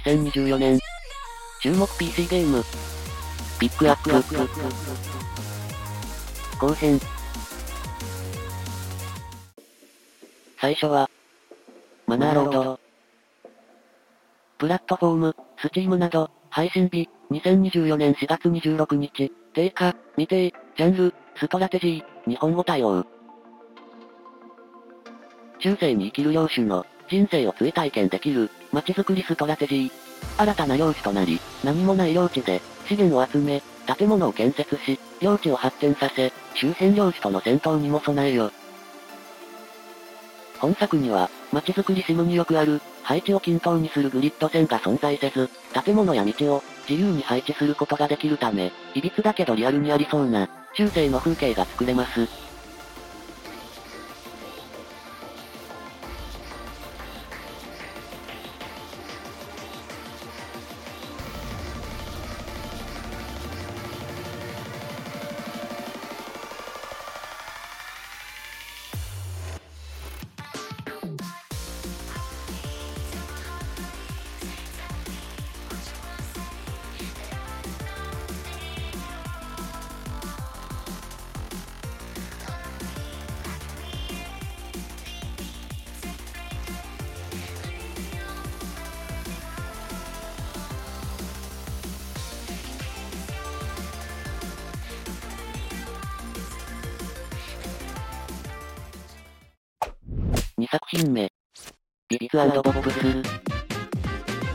2024年。注目 PC ゲーム。ピックアップ。後編。最初は、マナーロード。プラットフォーム、スチームなど、配信日、2024年4月26日、定価、未定、ジャンル、ストラテジー、日本語対応。中世に生きる領主の、人生を追体験できる、街づくりストラテジー。新たな領主となり、何もない領地で、資源を集め、建物を建設し、領地を発展させ、周辺領主との戦闘にも備えよ。本作には、街づくりシムによくある、配置を均等にするグリッド線が存在せず、建物や道を、自由に配置することができるため、歪だけどリアルにありそうな、中世の風景が作れます。2作品目。 Bits & Bops。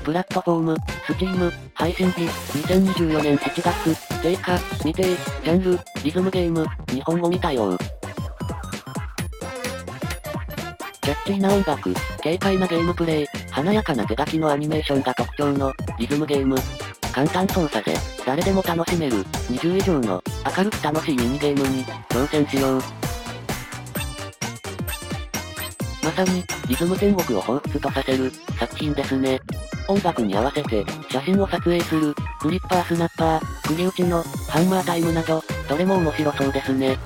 プラットフォーム、 Steam、配信日、2024年7月、定価、未定、ジャンル、リズムゲーム、日本語に対応。キャッチーな音楽、軽快なゲームプレイ、華やかな手書きのアニメーションが特徴の、リズムゲーム。簡単操作で、誰でも楽しめる、20以上の、明るく楽しいミニゲームに、挑戦しよう。さに、リズム天国を彷彿とさせる、作品ですね。音楽に合わせて、写真を撮影する、クリッパースナッパー、釘打ちの、ハンマータイムなど、どれも面白そうですね。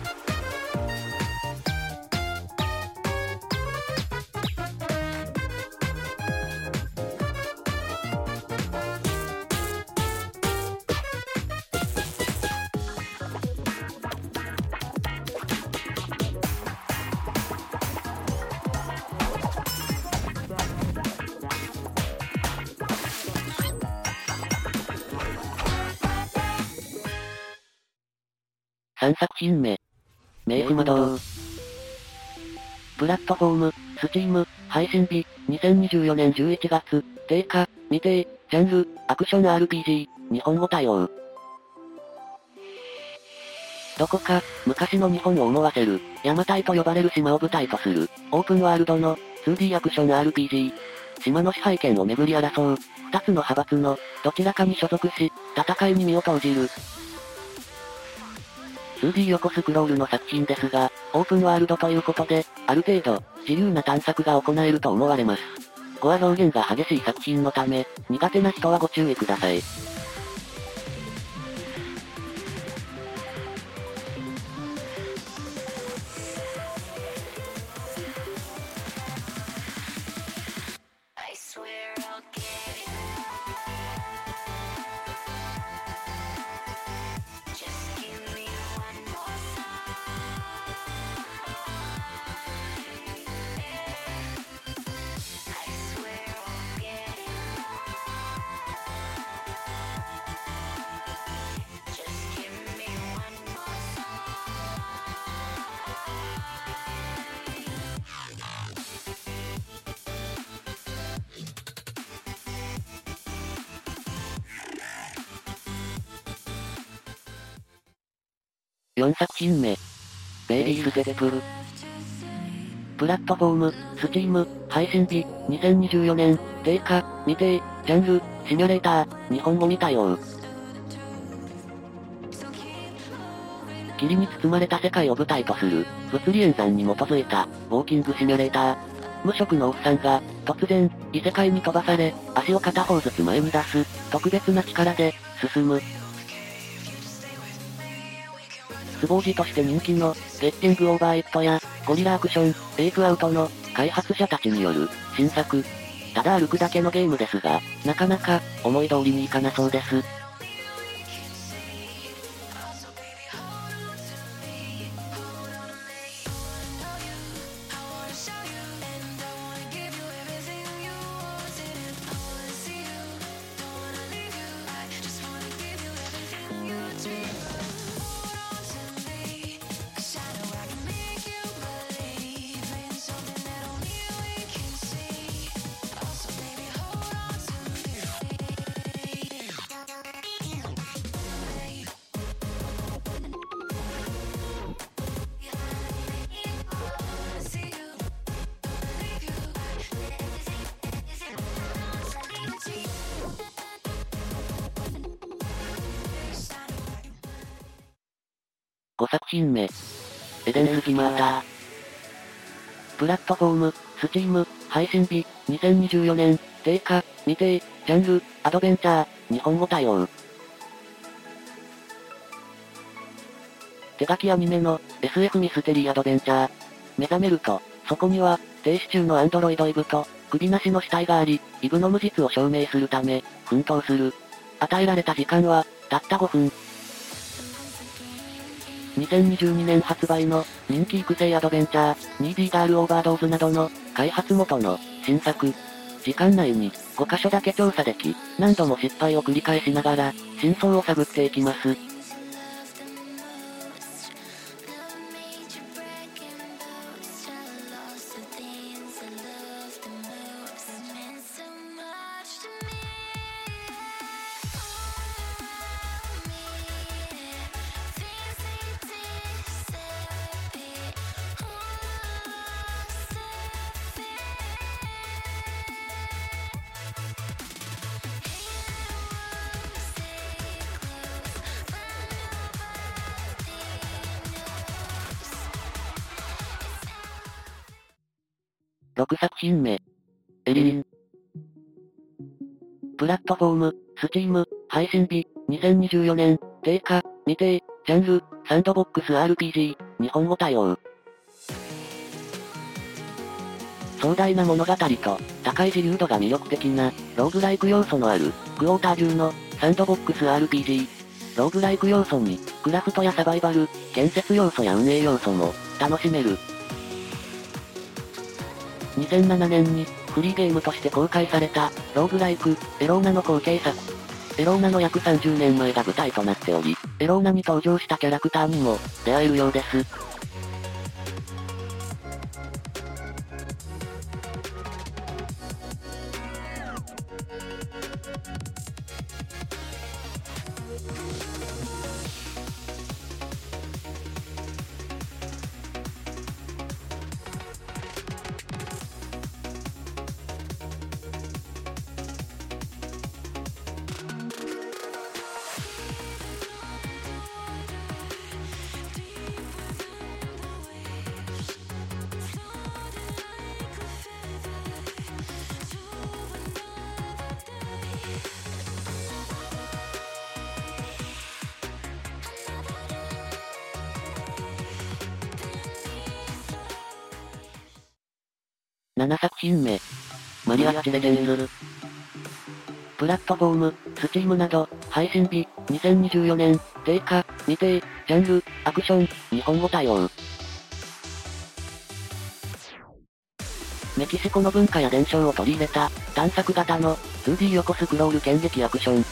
3作品目。明治魔導。プラットフォーム、スチーム、配信日、2024年11月、定価、未定、ジャンル、アクション RPG、日本語対応。どこか、昔の日本を思わせる、邪馬台と呼ばれる島を舞台とする、オープンワールドの、2D アクション RPG。島の支配権を巡り争う、二つの派閥の、どちらかに所属し、戦いに身を投じる。2D 横スクロールの作品ですが、オープンワールドということで、ある程度、自由な探索が行えると思われます。語は表現が激しい作品のため、苦手な人はご注意ください。4作品目。ベイビーステップル。プラットフォーム、スチーム、配信日、2024年、定価、未定、ジャンル、シミュレーター、日本語に対応。霧に包まれた世界を舞台とする、物理演算に基づいた、ウォーキングシミュレーター。無職のおっさんが、突然、異世界に飛ばされ、足を片方ずつ前に出す、特別な力で、進む。スボージとして人気の、ゲッティングオーバーエットや、ゴリラアクション、テイクアウトの、開発者たちによる、新作。ただ歩くだけのゲームですが、なかなか、思い通りにいかなそうです。5作品目。エデンスギマーター。プラットフォーム、スチーム、配信日、2024年、定価、未定、ジャンル、アドベンチャー、日本語対応。手書きアニメの SF ミステリーアドベンチャー。目覚めると、そこには、停止中のアンドロイドイブと、首なしの死体があり、イブの無実を証明するため、奮闘する。与えられた時間は、たった5分。2022年発売の人気育成アドベンチャー、2D ガールオーバードーズなどの開発元の新作。時間内に5箇所だけ調査でき、何度も失敗を繰り返しながら、真相を探っていきます。6作品目。エリーン。プラットフォーム、スチーム、配信日、2024年、定価、未定、ジャンル、サンドボックス RPG、日本語対応。壮大な物語と、高い自由度が魅力的な、ローグライク要素のある、クォーター中の、サンドボックス RPG。ローグライク要素に、クラフトやサバイバル、建設要素や運営要素も、楽しめる。2007年に、フリーゲームとして公開された、ローグライク、エローナの後継作。エローナの約30年前が舞台となっており、エローナに登場したキャラクターにも、出会えるようです。7作品目。 Mariachi Legends。プラットフォーム、 Steam など、配信日、2024年、定価、未定、ジャンル、アクション、日本語対応。メキシコの文化や伝承を取り入れた、探索型の、2D 横スクロール剣撃アクション。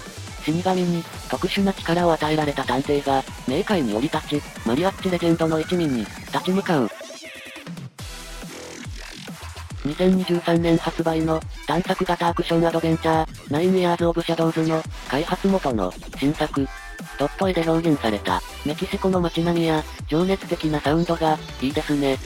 死神に、特殊な力を与えられた探偵が、冥界に降り立ち、マリアッチレジェンドの一味に、立ち向かう。2023年発売の探索型アクションアドベンチャー、 Nine Years of Shadows の開発元の新作。ドット絵で表現されたメキシコの街並みや情熱的なサウンドがいいですね。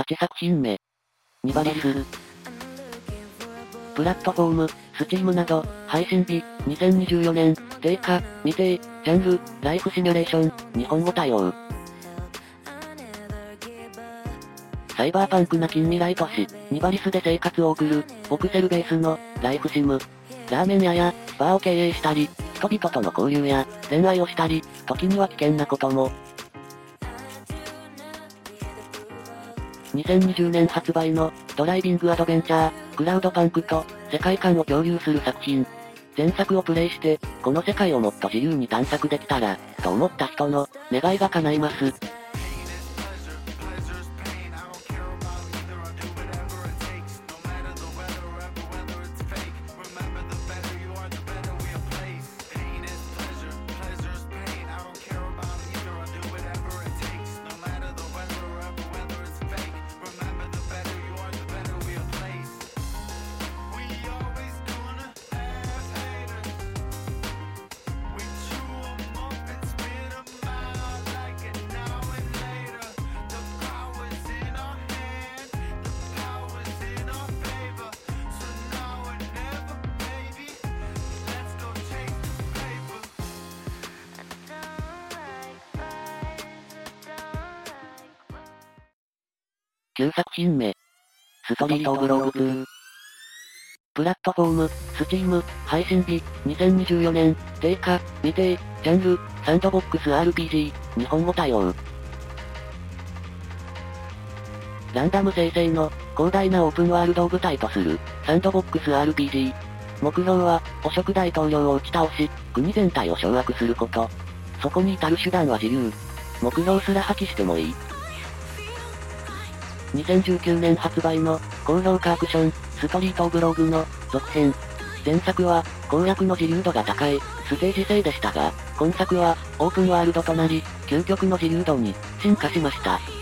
8作品目。ニバリス。プラットフォーム、スチームなど、配信日、2024年、定価、未定、ジャンル、ライフシミュレーション、日本語対応。サイバーパンクな近未来都市、ニバリスで生活を送る、ボクセルベースの、ライフシム。ラーメン屋や、バーを経営したり、人々との交流や、恋愛をしたり、時には危険なことも。2020年発売の、ドライビングアドベンチャー、クラウドパンクと、世界観を共有する作品。前作をプレイして、この世界をもっと自由に探索できたら、と思った人の、願いが叶います。9作品目。ストリートブログ2。プラットフォーム、スチーム、配信日、2024年、定価、未定、ジャンル、サンドボックス RPG、日本語対応。ランダム生成の、広大なオープンワールドを舞台とする、サンドボックス RPG。目標は、汚職大統領を打ち倒し、国全体を掌握すること。そこに至る手段は自由。目標すら破棄してもいい。2019年発売の、高評価アクション、ストリートブログの、続編。前作は、攻略の自由度が高い、ステージ制でしたが、今作は、オープンワールドとなり、究極の自由度に、進化しました。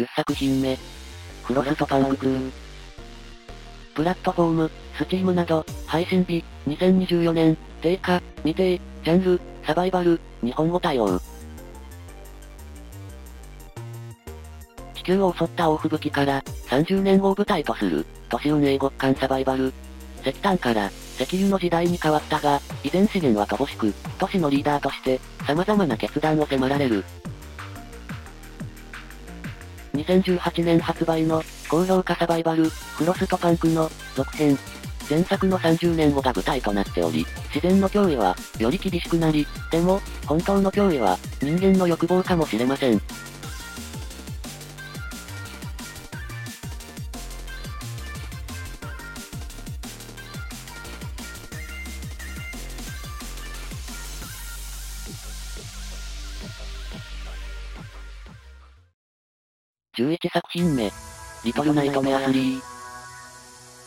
10作品目。フロストパンク2。プラットフォーム、スチームなど、配信日、2024年、定価、未定、ジャンル、サバイバル、日本語対応。地球を襲った大吹雪から、30年後を舞台とする、都市運営極寒サバイバル。石炭から、石油の時代に変わったが、依然資源は乏しく、都市のリーダーとして、様々な決断を迫られる。2018年発売の、高評価サバイバル、フロストパンクの、続編。前作の30年後が舞台となっており、自然の脅威は、より厳しくなり、でも、本当の脅威は、人間の欲望かもしれません。11作品目。リトルナイトメア3。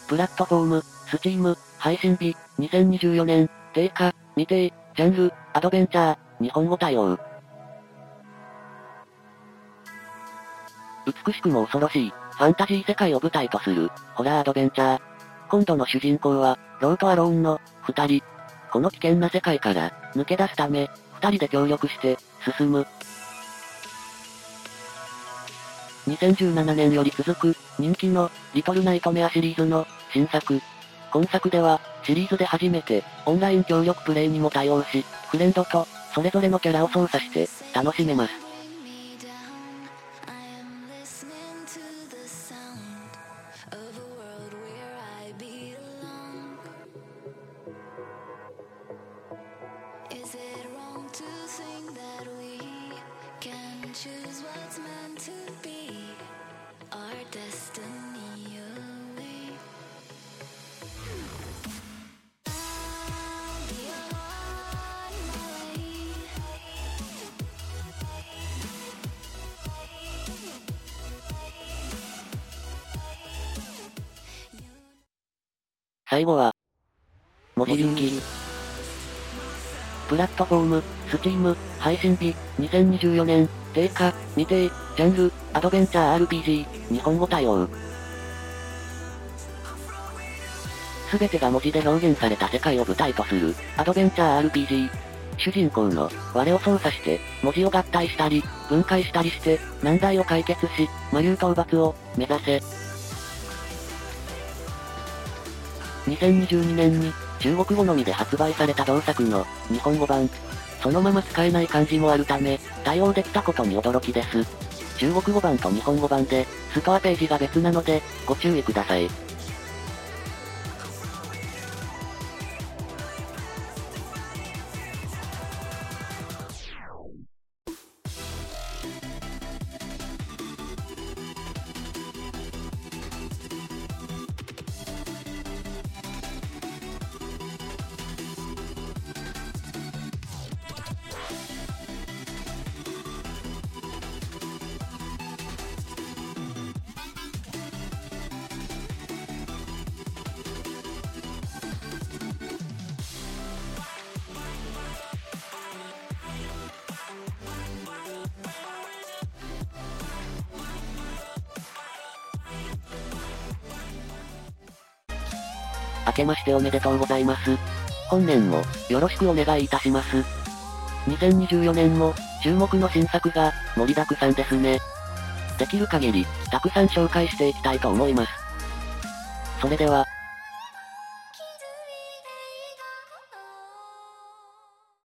プラットフォーム、スチーム、配信日、2024年、定価、未定、ジャンル、アドベンチャー、日本語対応。美しくも恐ろしい、ファンタジー世界を舞台とする、ホラーアドベンチャー。今度の主人公は、ローとアローンの、二人。この危険な世界から、抜け出すため、二人で協力して、進む。2017年より続く、人気の、リトルナイトメアシリーズの、新作。今作では、シリーズで初めて、オンライン協力プレイにも対応し、フレンドと、それぞれのキャラを操作して、楽しめます。最後は、文字流儀。プラットフォーム、スチーム、配信日、2024年、定価、未定、ジャンル、アドベンチャー RPG、日本語対応。すべてが文字で表現された世界を舞台とする、アドベンチャー RPG。主人公の、我を操作して、文字を合体したり、分解したりして、難題を解決し、魔流討伐を、目指せ。2022年に、中国語のみで発売された同作の、日本語版。そのまま使えない漢字もあるため、対応できたことに驚きです。中国語版と日本語版で、ストアページが別なので、ご注意ください。明けましておめでとうございます。本年も、よろしくお願いいたします。2024年も、注目の新作が、盛りだくさんですね。できる限り、たくさん紹介していきたいと思います。それでは、